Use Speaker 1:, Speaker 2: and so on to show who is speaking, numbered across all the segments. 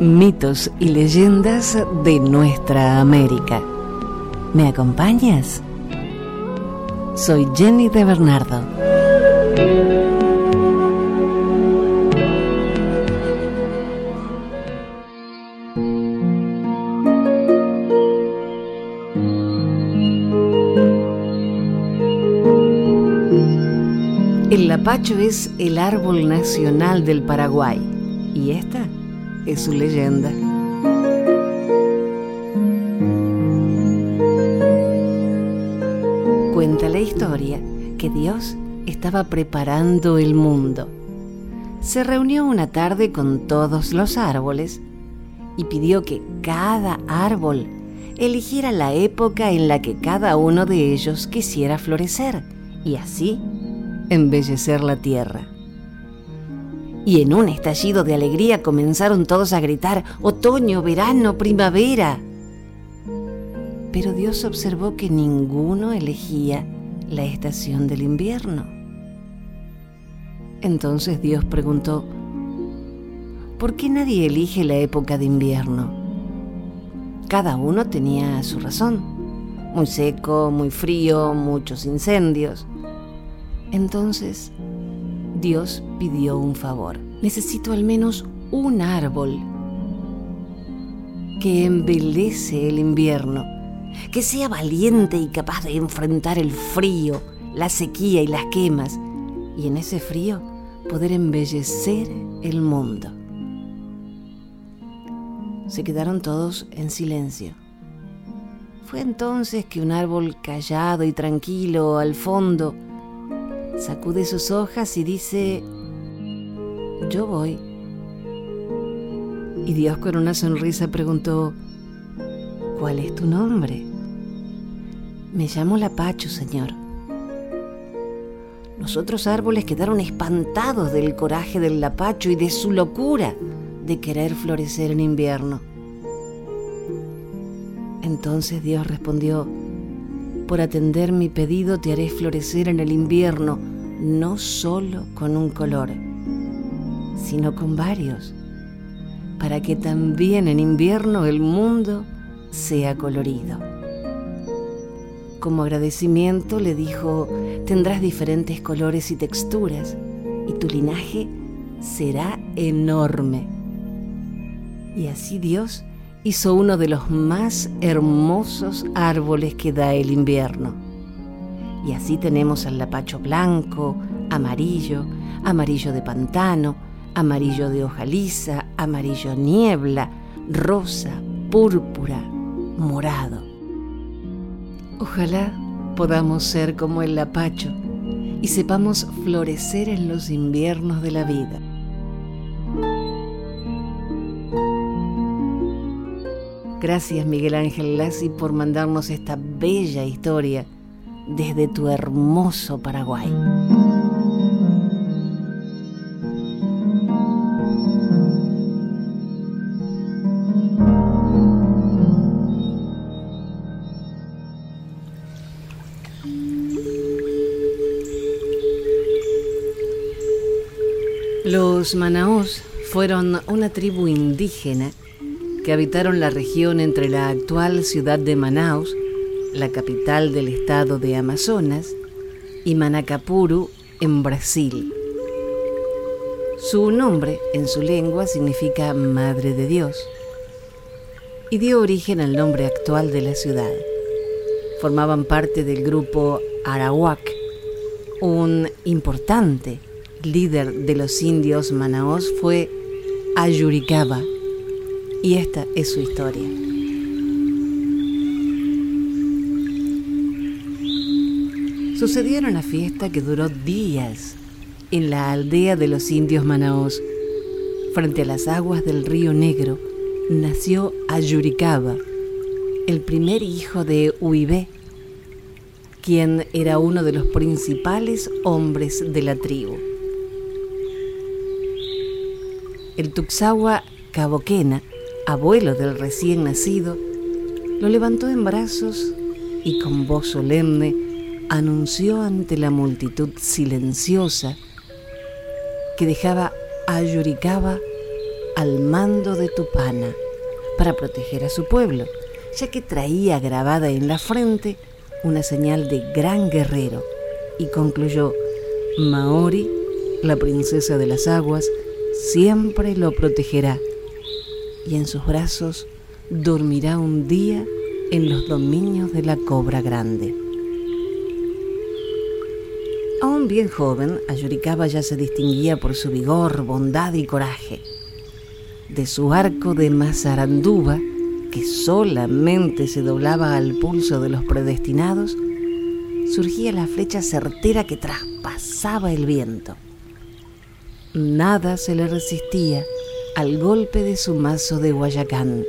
Speaker 1: mitos y leyendas de nuestra América. ¿Me acompañas? Soy Jenny de Bernardo. El lapacho es el árbol nacional del Paraguay y esta su leyenda. Cuenta la historia que Dios estaba preparando el mundo. Se reunió una tarde con todos los árboles y pidió que cada árbol eligiera la época en la que cada uno de ellos quisiera florecer y así embellecer la tierra y en un estallido de alegría comenzaron todos a gritar, otoño, verano, primavera. Pero Dios observó que ninguno elegía la estación del invierno. Entonces Dios preguntó, ¿por qué nadie elige la época de invierno? Cada uno tenía su razón. Muy seco, muy frío, muchos incendios. Entonces Dios pidió un favor. Necesito al menos un árbol que embelece el invierno, que sea valiente y capaz de enfrentar el frío, la sequía y las quemas, y en ese frío poder embellecer el mundo. Se quedaron todos en silencio. Fue entonces que un árbol callado y tranquilo al fondo sacude sus hojas y dice, yo voy. Y Dios con una sonrisa preguntó, ¿cuál es tu nombre? Me llamo Lapacho, Señor. Los otros árboles quedaron espantados del coraje del Lapacho y de su locura de querer florecer en invierno. Entonces Dios respondió, por atender mi pedido te haré florecer en el invierno, no solo con un color, sino con varios, para que también en invierno el mundo sea colorido. Como agradecimiento le dijo, tendrás diferentes colores y texturas, y tu linaje será enorme. Y así Dios hizo uno de los más hermosos árboles que da el invierno. Y así tenemos al lapacho blanco, amarillo, amarillo de pantano, amarillo de hoja lisa, amarillo niebla, rosa, púrpura, morado. Ojalá podamos ser como el lapacho y sepamos florecer en los inviernos de la vida. Gracias Miguel Ángel Lassi por mandarnos esta bella historia desde tu hermoso Paraguay. Los Manaos fueron una tribu indígena que habitaron la región entre la actual ciudad de Manaus, la capital del estado de Amazonas, y Manacapuru, en Brasil. Su nombre en su lengua significa Madre de Dios y dio origen al nombre actual de la ciudad. Formaban parte del grupo Arawak, un importante líder de los indios manaos fue Ayuricaba y esta es su historia. Sucedió en una fiesta que duró días en la aldea de los indios manaos. Frente a las aguas del río Negro nació Ayuricaba, el primer hijo de Uibé, quien era uno de los principales hombres de la tribu. El Tuxagua Caboquena abuelo del recién nacido, lo levantó en brazos y con voz solemne anunció ante la multitud silenciosa que dejaba a Yuricaba al mando de Tupana para proteger a su pueblo, ya que traía grabada en la frente una señal de gran guerrero y concluyó, Maori, la princesa de las aguas, siempre lo protegerá y en sus brazos dormirá un día en los dominios de la cobra grande. Bien joven, Ayuricaba ya se distinguía por su vigor, bondad y coraje. De su arco de Mazaranduba, que solamente se doblaba al pulso de los predestinados, surgía la flecha certera que traspasaba el viento. Nada se le resistía al golpe de su mazo de Guayacán.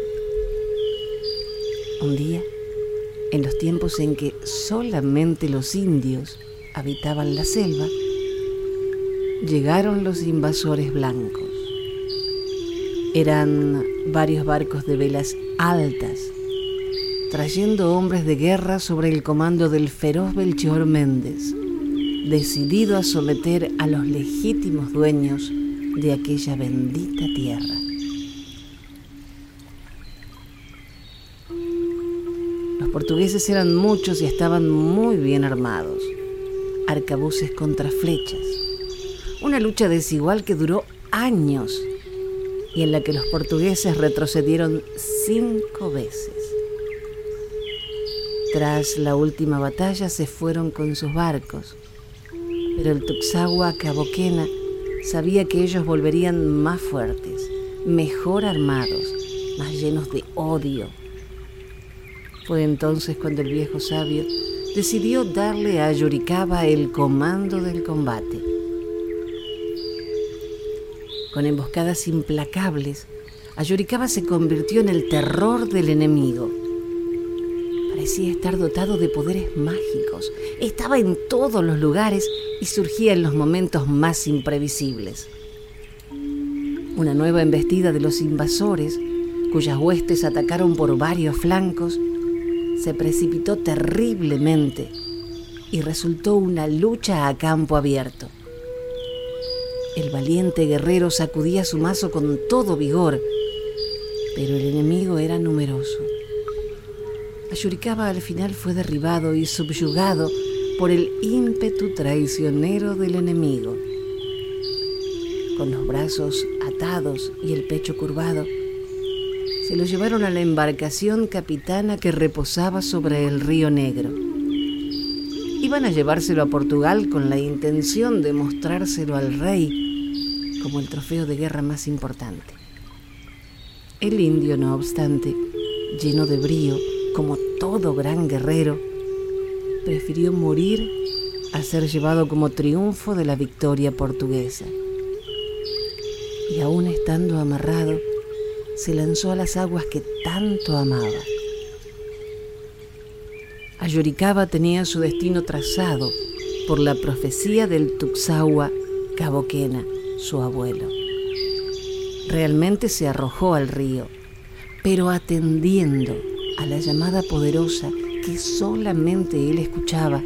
Speaker 1: Un día, en los tiempos en que solamente los indios habitaban la selva, llegaron los invasores blancos. Eran varios barcos de velas altas, trayendo hombres de guerra sobre el comando del feroz Belchior Méndez, decidido a someter a los legítimos dueños de aquella bendita tierra. Los portugueses eran muchos y estaban muy bien armados arcabuces contra flechas. Una lucha desigual que duró años y en la que los portugueses retrocedieron cinco veces. Tras la última batalla se fueron con sus barcos, pero el Tuxagua Caboquena sabía que ellos volverían más fuertes, mejor armados, más llenos de odio. Fue entonces cuando el viejo sabio decidió darle a Yuricaba el comando del combate. Con emboscadas implacables, Ayuricaba se convirtió en el terror del enemigo. Parecía estar dotado de poderes mágicos, estaba en todos los lugares y surgía en los momentos más imprevisibles. Una nueva embestida de los invasores, cuyas huestes atacaron por varios flancos, se precipitó terriblemente y resultó una lucha a campo abierto. El valiente guerrero sacudía su mazo con todo vigor, pero el enemigo era numeroso. Ayuricaba al final fue derribado y subyugado por el ímpetu traicionero del enemigo. Con los brazos atados y el pecho curvado, se lo llevaron a la embarcación capitana que reposaba sobre el río Negro. Iban a llevárselo a Portugal con la intención de mostrárselo al rey como el trofeo de guerra más importante. El indio, no obstante, lleno de brío, como todo gran guerrero, prefirió morir a ser llevado como triunfo de la victoria portuguesa. Y aún estando amarrado, se lanzó a las aguas que tanto amaba. Ayuricaba tenía su destino trazado por la profecía del Tuxagua Caboquena, su abuelo. Realmente se arrojó al río, pero atendiendo a la llamada poderosa que solamente él escuchaba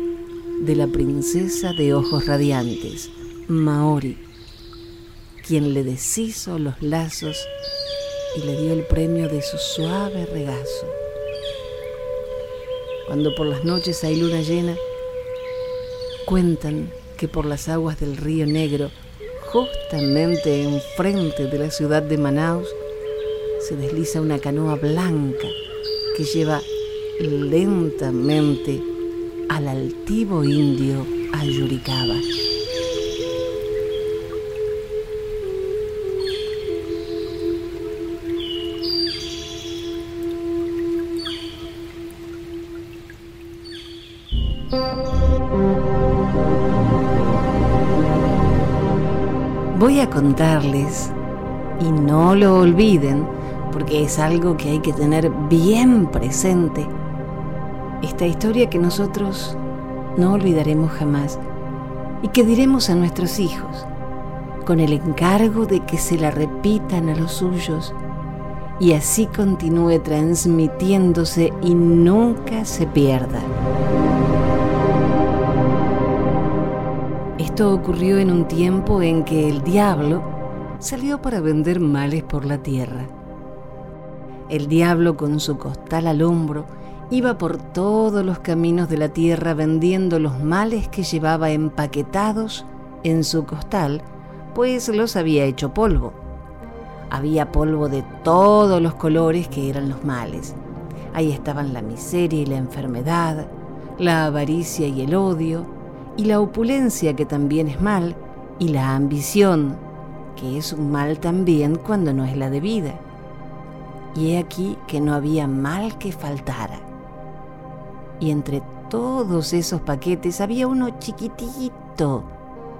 Speaker 1: de la princesa de ojos radiantes, Maori, quien le deshizo los lazos y le dio el premio de su suave regazo. Cuando por las noches hay luna llena, cuentan que por las aguas del río Negro, justamente enfrente de la ciudad de Manaus, se desliza una canoa blanca que lleva lentamente al altivo indio Ayuricaba. Voy a contarles, y no lo olviden, porque es algo que hay que tener bien presente, esta historia que nosotros no olvidaremos jamás y que diremos a nuestros hijos, con el encargo de que se la repitan a los suyos y así continúe transmitiéndose y nunca se pierda. Esto ocurrió en un tiempo en que el diablo salió para vender males por la tierra. El diablo con su costal al hombro iba por todos los caminos de la tierra vendiendo los males que llevaba empaquetados en su costal, pues los había hecho polvo. Había polvo de todos los colores que eran los males. Ahí estaban la miseria y la enfermedad, la avaricia y el odio, y la opulencia que también es mal, y la ambición, que es un mal también cuando no es la debida. Y he aquí que no había mal que faltara. Y entre todos esos paquetes había uno chiquitito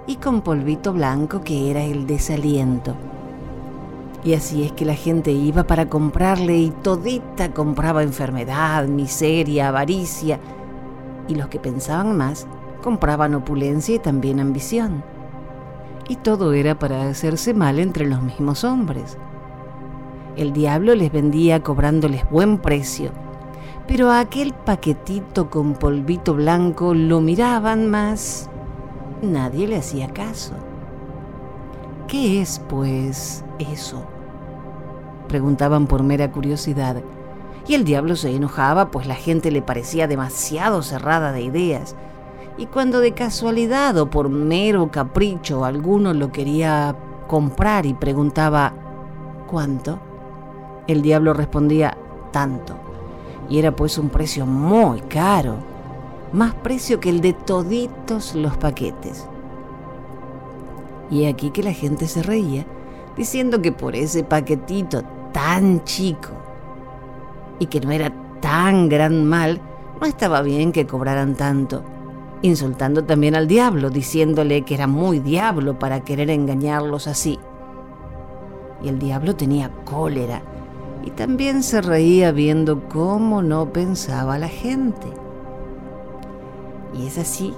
Speaker 1: y con polvito blanco que era el desaliento. Y así es que la gente iba para comprarle y todita compraba enfermedad, miseria, avaricia. Y los que pensaban más compraban opulencia y también ambición. Y todo era para hacerse mal entre los mismos hombres. El diablo les vendía cobrándoles buen precio, pero aquel paquetito con polvito blanco lo miraban más. Nadie le hacía caso. ¿Qué es, pues, eso? Preguntaban por mera curiosidad. Y el diablo se enojaba, pues la gente le parecía demasiado cerrada de ideas. Y cuando de casualidad o por mero capricho alguno lo quería comprar y preguntaba ¿cuánto? El diablo respondía tanto. Y era pues un precio muy caro, más precio que el de toditos los paquetes. Y aquí que la gente se reía, diciendo que por ese paquetito tan chico y que no era tan gran mal, no estaba bien que cobraran tanto, insultando también al diablo, diciéndole que era muy diablo para querer engañarlos así. Y el diablo tenía cólera y también se reía viendo cómo no pensaba la gente. Y es así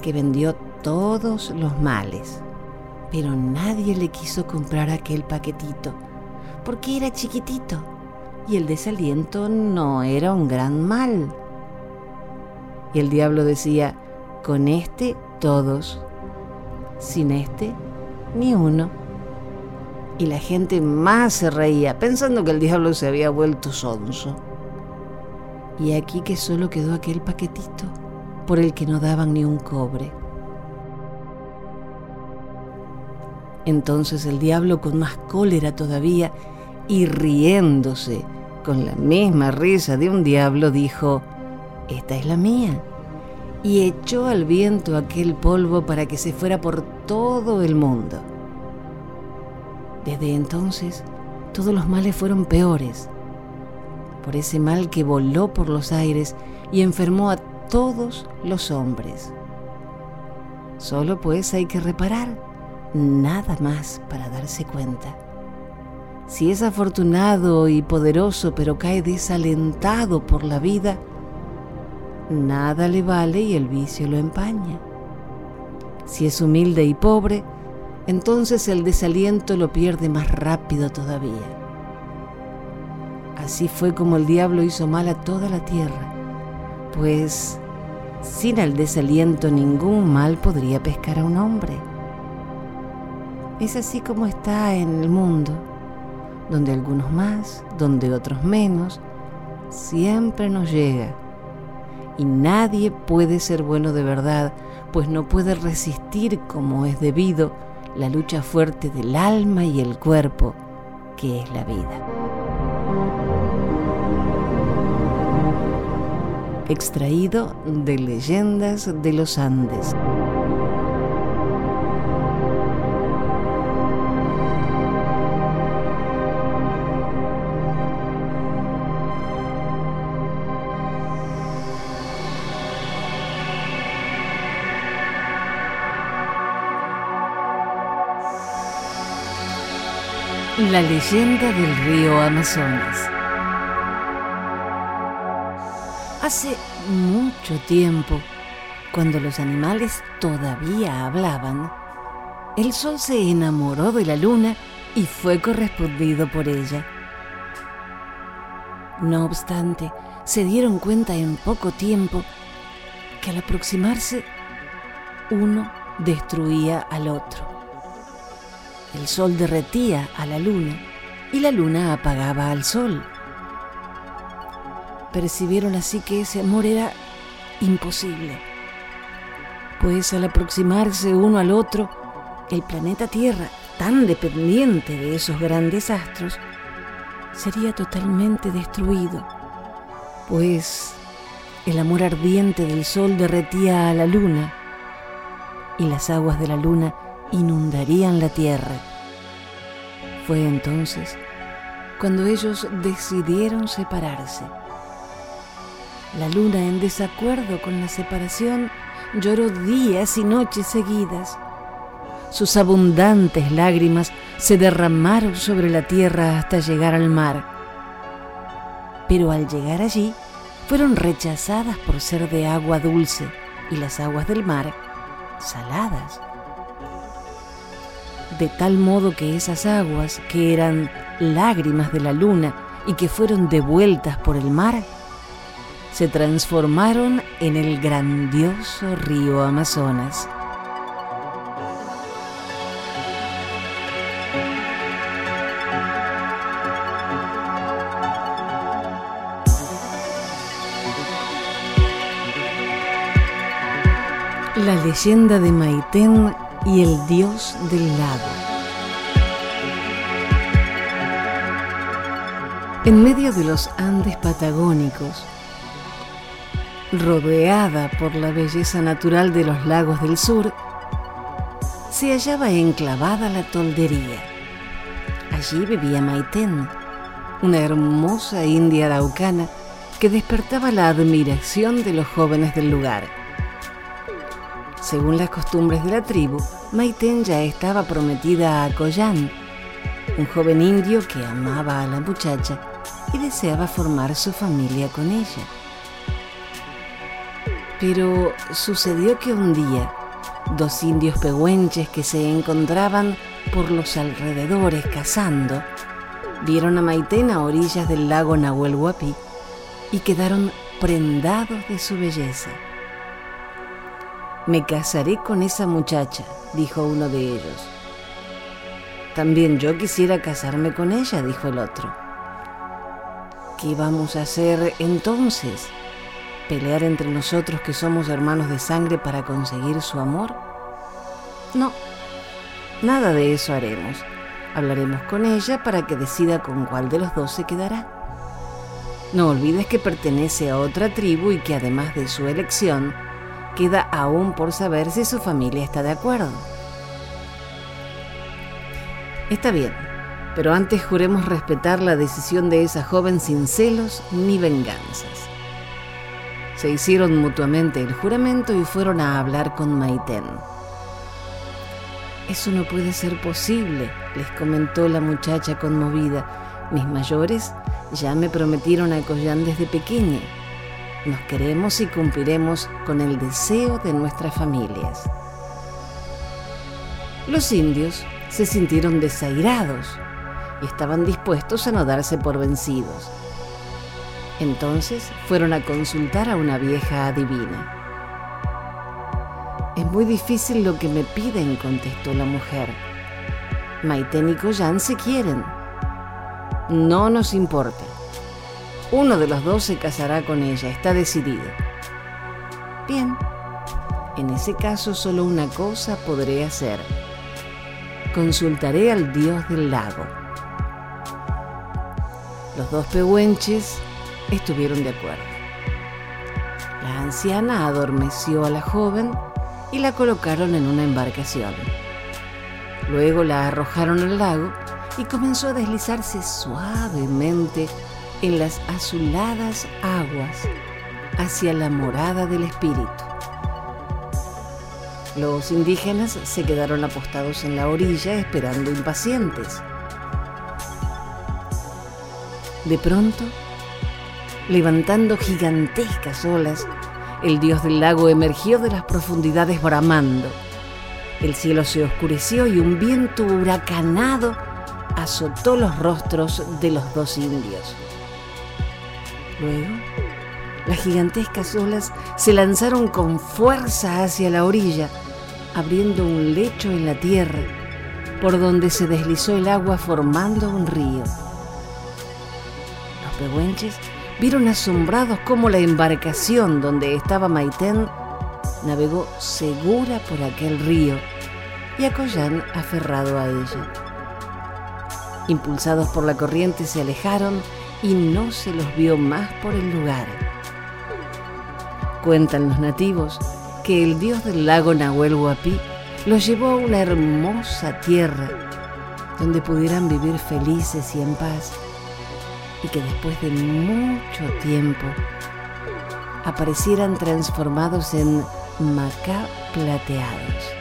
Speaker 1: que vendió todos los males, pero nadie le quiso comprar aquel paquetito, porque era chiquitito y el desaliento no era un gran mal. Y el diablo decía, con este todos, sin este ni uno. Y la gente más se reía, pensando que el diablo se había vuelto sonso. Y aquí que solo quedó aquel paquetito, por el que no daban ni un cobre. Entonces el diablo, con más cólera todavía, y riéndose con la misma risa de un diablo, dijo, Esta es la mía. Y echó al viento aquel polvo para que se fuera por todo el mundo. Desde entonces, todos los males fueron peores, por ese mal que voló por los aires y enfermó a todos los hombres. Solo pues hay que reparar, nada más para darse cuenta. Si es afortunado y poderoso pero cae desalentado por la vida, nada le vale y el vicio lo empaña. Si es humilde y pobre, entonces el desaliento lo pierde más rápido todavía. Así fue como el diablo hizo mal a toda la tierra, pues sin el desaliento ningún mal podría pescar a un hombre. Es así como está en el mundo, donde algunos más, donde otros menos, siempre nos llega. Y nadie puede ser bueno de verdad, pues no puede resistir como es debido la lucha fuerte del alma y el cuerpo, que es la vida. Extraído de Leyendas de los Andes. La leyenda del río Amazonas. Hace mucho tiempo, cuando los animales todavía hablaban, el sol se enamoró de la luna y fue correspondido por ella. No obstante, se dieron cuenta en poco tiempo que al aproximarse uno destruía al otro el sol derretía a la luna y la luna apagaba al sol. Percibieron así que ese amor era imposible, pues al aproximarse uno al otro, el planeta Tierra, tan dependiente de esos grandes astros, sería totalmente destruido, pues el amor ardiente del sol derretía a la luna y las aguas de la luna inundarían la tierra. Fue entonces cuando ellos decidieron separarse. La luna, en desacuerdo con la separación, lloró días y noches seguidas. Sus abundantes lágrimas se derramaron sobre la tierra hasta llegar al mar. Pero al llegar allí, fueron rechazadas por ser de agua dulce y las aguas del mar saladas. De tal modo que esas aguas, que eran lágrimas de la luna y que fueron devueltas por el mar, se transformaron en el grandioso río Amazonas. La leyenda de Maitén y el dios del lago. En medio de los Andes patagónicos, rodeada por la belleza natural de los lagos del sur, se hallaba enclavada la toldería. Allí vivía Maitén, una hermosa india araucana que despertaba la admiración de los jóvenes del lugar. Según las costumbres de la tribu, Maiten ya estaba prometida a Koyan, un joven indio que amaba a la muchacha y deseaba formar su familia con ella. Pero sucedió que un día, dos indios pehuenches que se encontraban por los alrededores cazando, vieron a Maiten a orillas del lago Nahuel Huapi y quedaron prendados de su belleza. Me casaré con esa muchacha, dijo uno de ellos. También yo quisiera casarme con ella, dijo el otro. ¿Qué vamos a hacer entonces? ¿Pelear entre nosotros que somos hermanos de sangre para conseguir su amor? No, nada de eso haremos. Hablaremos con ella para que decida con cuál de los dos se quedará. No olvides que pertenece a otra tribu y que además de su elección, queda aún por saber si su familia está de acuerdo. Está bien, pero antes juremos respetar la decisión de esa joven sin celos ni venganzas. Se hicieron mutuamente el juramento y fueron a hablar con Maiten. Eso no puede ser posible, les comentó la muchacha conmovida. Mis mayores ya me prometieron a Collán desde pequeña nos queremos y cumpliremos con el deseo de nuestras familias. Los indios se sintieron desairados y estaban dispuestos a no darse por vencidos. Entonces fueron a consultar a una vieja adivina. Es muy difícil lo que me piden, contestó la mujer. Maiten y Collán se quieren. No nos importa. Uno de los dos se casará con ella, está decidido. Bien, en ese caso solo una cosa podré hacer. Consultaré al dios del lago. Los dos pehuenches estuvieron de acuerdo. La anciana adormeció a la joven y la colocaron en una embarcación. Luego la arrojaron al lago y comenzó a deslizarse suavemente en las azuladas aguas hacia la morada del espíritu. Los indígenas se quedaron apostados en la orilla esperando impacientes. De pronto, levantando gigantescas olas, el dios del lago emergió de las profundidades bramando. El cielo se oscureció y un viento huracanado azotó los rostros de los dos indios. Luego, las gigantescas olas se lanzaron con fuerza hacia la orilla, abriendo un lecho en la tierra, por donde se deslizó el agua formando un río. Los pehuenches vieron asombrados cómo la embarcación donde estaba Maitén navegó segura por aquel río y Acollán aferrado a ella. Impulsados por la corriente se alejaron y no se los vio más por el lugar. Cuentan los nativos que el dios del lago Nahuel Huapi los llevó a una hermosa tierra donde pudieran vivir felices y en paz y que después de mucho tiempo aparecieran transformados en macá plateados.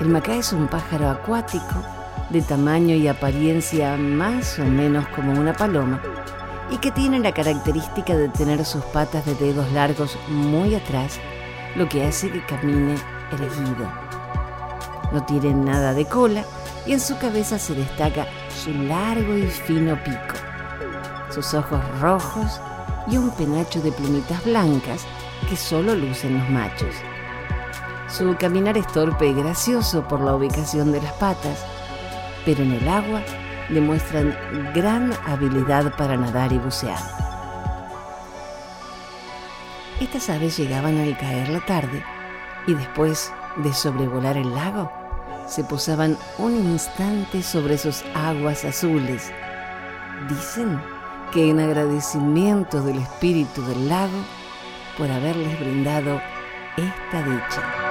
Speaker 1: El macá es un pájaro acuático de tamaño y apariencia más o menos como una paloma y que tiene la característica de tener sus patas de dedos largos muy atrás, lo que hace que camine erguido. No tiene nada de cola y en su cabeza se destaca su largo y fino pico, sus ojos rojos y un penacho de plumitas blancas que solo lucen los machos. Su caminar es torpe y gracioso por la ubicación de las patas, pero en el agua demuestran gran habilidad para nadar y bucear. Estas aves llegaban al caer la tarde y después de sobrevolar el lago, se posaban un instante sobre sus aguas azules. Dicen que en agradecimiento del espíritu del lago por haberles brindado esta dicha.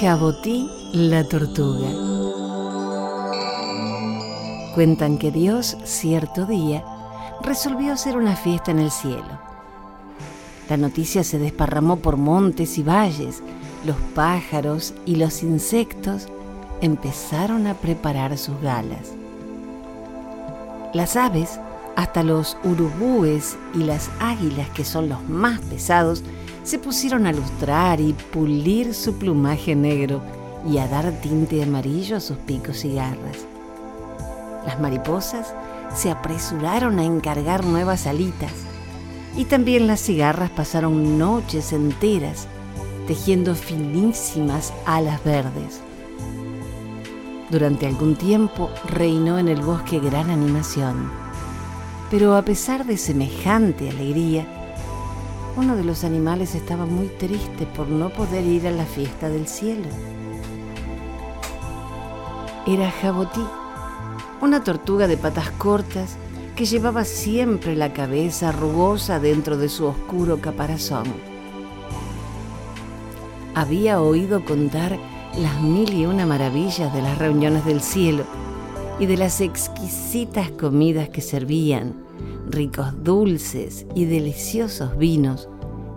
Speaker 1: Jabotí la tortuga. Cuentan que Dios cierto día resolvió hacer una fiesta en el cielo. La noticia se desparramó por montes y valles. Los pájaros y los insectos empezaron a preparar sus galas. Las aves, hasta los urubúes y las águilas, que son los más pesados, se pusieron a lustrar y pulir su plumaje negro y a dar tinte amarillo a sus picos y garras. Las mariposas se apresuraron a encargar nuevas alitas y también las cigarras pasaron noches enteras tejiendo finísimas alas verdes. Durante algún tiempo reinó en el bosque gran animación, pero a pesar de semejante alegría, uno de los animales estaba muy triste por no poder ir a la fiesta del cielo. Era Jabotí, una tortuga de patas cortas que llevaba siempre la cabeza rugosa dentro de su oscuro caparazón. Había oído contar las mil y una maravillas de las reuniones del cielo y de las exquisitas comidas que servían ricos dulces y deliciosos vinos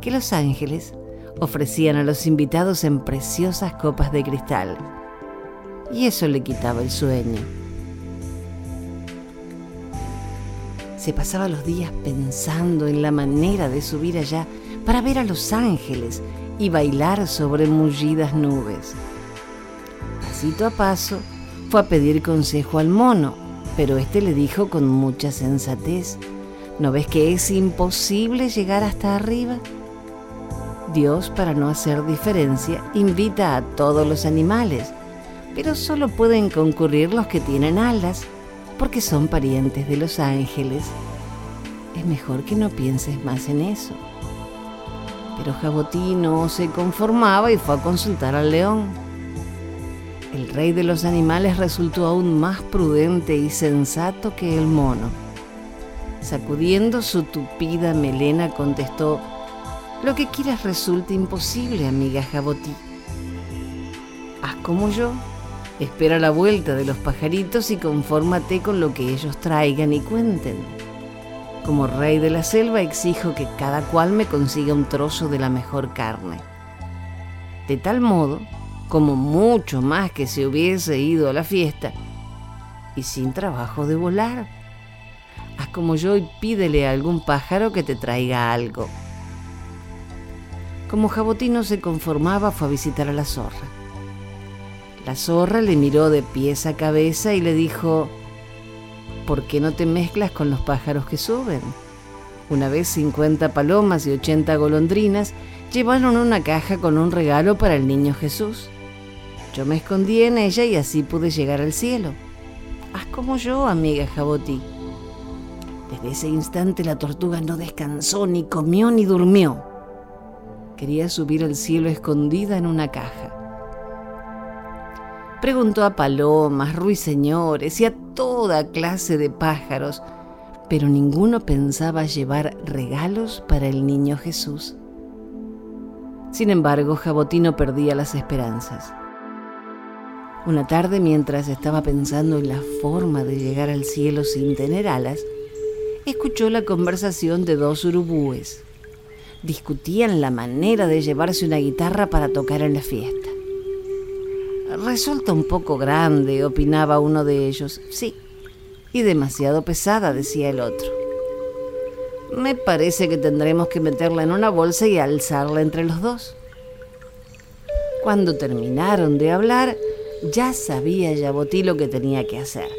Speaker 1: que los ángeles ofrecían a los invitados en preciosas copas de cristal. Y eso le quitaba el sueño. Se pasaba los días pensando en la manera de subir allá para ver a los ángeles y bailar sobre mullidas nubes. Pasito a paso fue a pedir consejo al mono, pero este le dijo con mucha sensatez, ¿No ves que es imposible llegar hasta arriba? Dios, para no hacer diferencia, invita a todos los animales, pero solo pueden concurrir los que tienen alas, porque son parientes de los ángeles. Es mejor que no pienses más en eso. Pero Jabotí no se conformaba y fue a consultar al león. El rey de los animales resultó aún más prudente y sensato que el mono Sacudiendo su tupida melena contestó, Lo que quieras resulta imposible, amiga Jabotí. Haz como yo, espera la vuelta de los pajaritos y confórmate con lo que ellos traigan y cuenten. Como rey de la selva exijo que cada cual me consiga un trozo de la mejor carne. De tal modo, como mucho más que se hubiese ido a la fiesta, y sin trabajo de volar haz como yo y pídele a algún pájaro que te traiga algo. Como Jabotí no se conformaba, fue a visitar a la zorra. La zorra le miró de pies a cabeza y le dijo, ¿por qué no te mezclas con los pájaros que suben? Una vez 50 palomas y 80 golondrinas llevaron una caja con un regalo para el niño Jesús. Yo me escondí en ella y así pude llegar al cielo. Haz como yo, amiga Jabotí. Desde ese instante la tortuga no descansó, ni comió, ni durmió. Quería subir al cielo escondida en una caja. Preguntó a palomas, ruiseñores y a toda clase de pájaros, pero ninguno pensaba llevar regalos para el niño Jesús. Sin embargo, Jabotino perdía las esperanzas. Una tarde, mientras estaba pensando en la forma de llegar al cielo sin tener alas, escuchó la conversación de dos urubúes. Discutían la manera de llevarse una guitarra para tocar en la fiesta. Resulta un poco grande, opinaba uno de ellos. Sí, y demasiado pesada, decía el otro. Me parece que tendremos que meterla en una bolsa y alzarla entre los dos. Cuando terminaron de hablar, ya sabía Yabotí lo que tenía que hacer.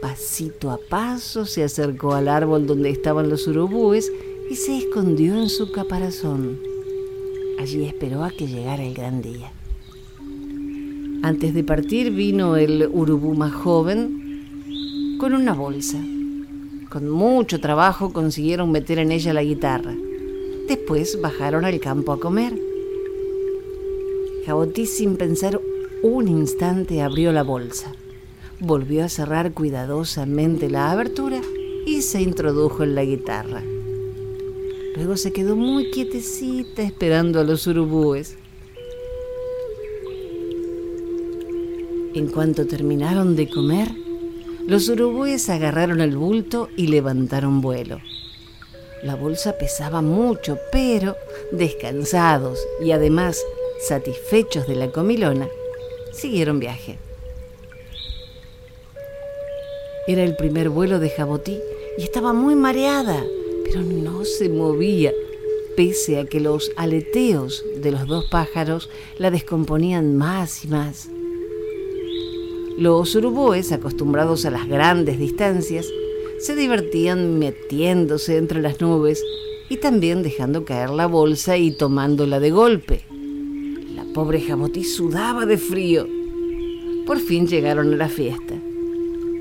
Speaker 1: Pasito a paso se acercó al árbol donde estaban los urubúes y se escondió en su caparazón. Allí esperó a que llegara el gran día. Antes de partir vino el urubú más joven con una bolsa. Con mucho trabajo consiguieron meter en ella la guitarra. Después bajaron al campo a comer. Jabotí sin pensar un instante abrió la bolsa, volvió a cerrar cuidadosamente la abertura y se introdujo en la guitarra. Luego se quedó muy quietecita esperando a los urubúes. En cuanto terminaron de comer, los urubúes agarraron el bulto y levantaron vuelo. La bolsa pesaba mucho, pero descansados y además satisfechos de la comilona, siguieron viaje. Era el primer vuelo de Jabotí y estaba muy mareada, pero no se movía, pese a que los aleteos de los dos pájaros la descomponían más y más. Los urubúes, acostumbrados a las grandes distancias, se divertían metiéndose entre las nubes y también dejando caer la bolsa y tomándola de golpe. Pobre Jabotí sudaba de frío. Por fin llegaron a la fiesta.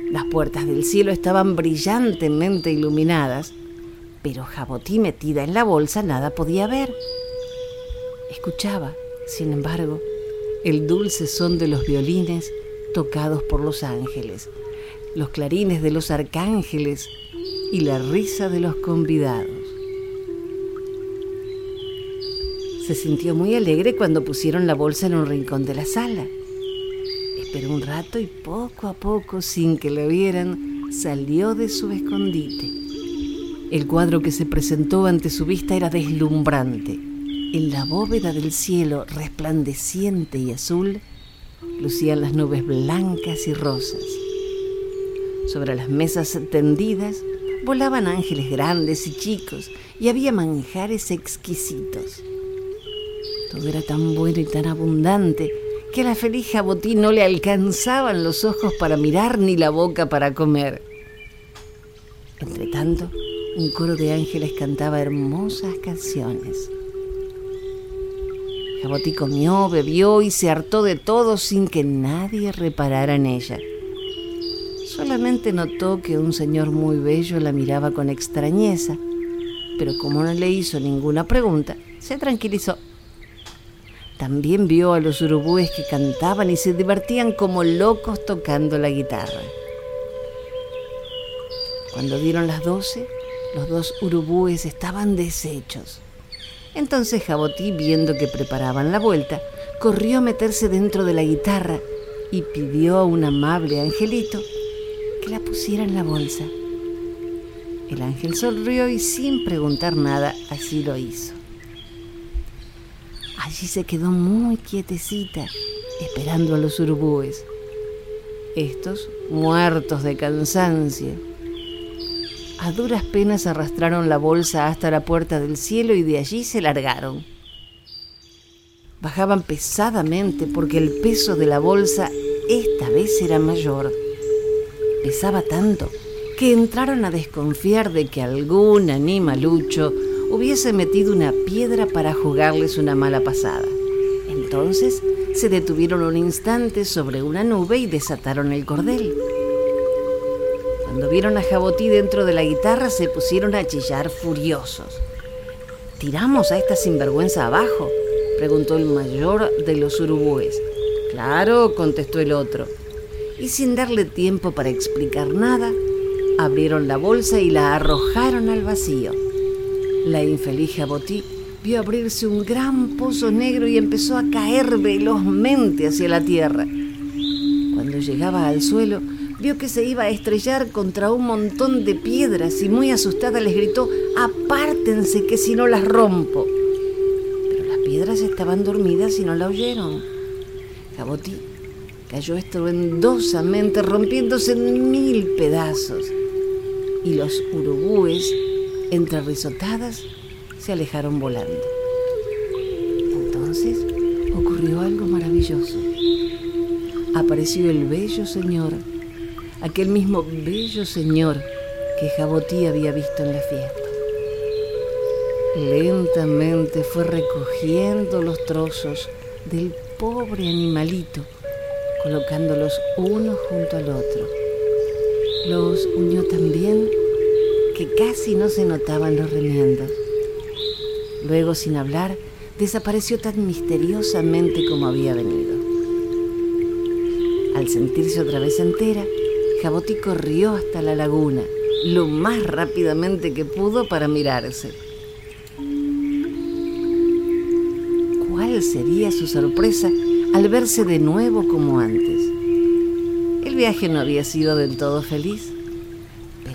Speaker 1: Las puertas del cielo estaban brillantemente iluminadas, pero Jabotí metida en la bolsa nada podía ver. Escuchaba, sin embargo, el dulce son de los violines tocados por los ángeles, los clarines de los arcángeles y la risa de los convidados. Se sintió muy alegre cuando pusieron la bolsa en un rincón de la sala. Esperó un rato y poco a poco, sin que lo vieran, salió de su escondite. El cuadro que se presentó ante su vista era deslumbrante. En la bóveda del cielo, resplandeciente y azul, lucían las nubes blancas y rosas. Sobre las mesas tendidas volaban ángeles grandes y chicos y había manjares exquisitos. Todo era tan bueno y tan abundante que a la feliz Jabotí no le alcanzaban los ojos para mirar ni la boca para comer. Entretanto, un coro de ángeles cantaba hermosas canciones. Jabotí comió, bebió y se hartó de todo sin que nadie reparara en ella. Solamente notó que un señor muy bello la miraba con extrañeza, pero como no le hizo ninguna pregunta, se tranquilizó. También vio a los urubúes que cantaban y se divertían como locos tocando la guitarra. Cuando dieron las doce, los dos urubúes estaban deshechos. Entonces Jabotí, viendo que preparaban la vuelta, corrió a meterse dentro de la guitarra y pidió a un amable angelito que la pusiera en la bolsa. El ángel sonrió y sin preguntar nada así lo hizo. Allí se quedó muy quietecita, esperando a los urubúes. Estos, muertos de cansancio, a duras penas arrastraron la bolsa hasta la puerta del cielo y de allí se largaron. bajaban pesadamente porque el peso de la bolsa esta vez era mayor. Pesaba tanto que entraron a desconfiar de que algún animalucho hubiese metido una piedra para jugarles una mala pasada. Entonces se detuvieron un instante sobre una nube y desataron el cordel. Cuando vieron a Jabotí dentro de la guitarra se pusieron a chillar furiosos. ¿Tiramos a esta sinvergüenza abajo? preguntó el mayor de los urubúes. Claro, contestó el otro. Y sin darle tiempo para explicar nada, abrieron la bolsa y la arrojaron al vacío. La infeliz Jabotí vio abrirse un gran pozo negro y empezó a caer velozmente hacia la tierra. Cuando llegaba al suelo, vio que se iba a estrellar contra un montón de piedras y muy asustada les gritó, apártense que si no las rompo piedras estaban dormidas y no la oyeron. Jabotí cayó estruendosamente, rompiéndose en mil pedazos, y los urubúes, entre risotadas, se alejaron volando. Entonces ocurrió algo maravilloso. Apareció el bello señor, aquel mismo bello señor que Jabotí había visto en la fiesta. Lentamente fue recogiendo los trozos del pobre animalito, colocándolos uno junto al otro. Los unió también casi no se notaban los remiendos. Luego, sin hablar, desapareció tan misteriosamente como había venido. Al sentirse otra vez entera, Jaboti corrió hasta la laguna, lo más rápidamente que pudo para mirarse. sería su sorpresa al verse de nuevo como antes. El viaje no había sido del todo feliz,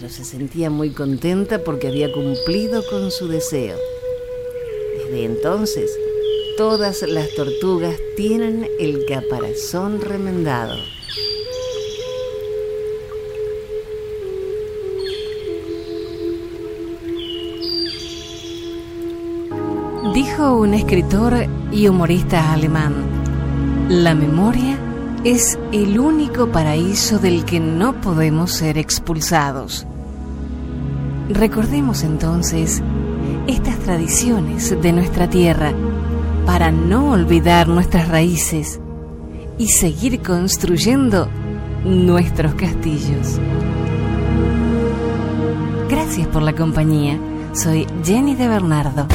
Speaker 1: se sentía muy contenta porque había cumplido con su deseo. Desde entonces, todas las tortugas tienen el caparazón remendado. Dijo un escritor y humorista alemán, la memoria es el único paraíso del que no podemos ser expulsados. Recordemos entonces estas tradiciones de nuestra tierra para no olvidar nuestras raíces y seguir construyendo nuestros castillos. Gracias por la compañía. Soy Jenny de Bernardo.